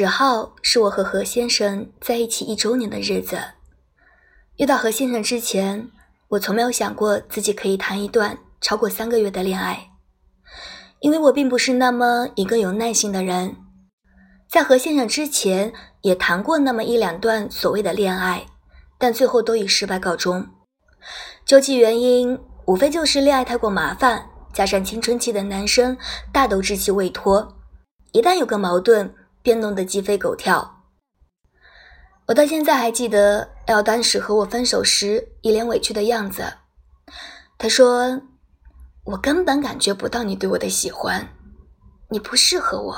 十号是我和何先生在一起一周年的日子。遇到何先生之前，我从没有想过自己可以谈一段超过三个月的恋爱，因为我并不是那么一个有耐心的人。在何先生之前，也谈过那么一两段所谓的恋爱，但最后都以失败告终。究其原因，无非就是恋爱太过麻烦，加上青春期的男生大都稚气未脱，一旦有个矛盾，便弄得鸡飞狗跳。我到现在还记得 L 当时和我分手时一脸委屈的样子。他说：“我根本感觉不到你对我的喜欢，你不适合我，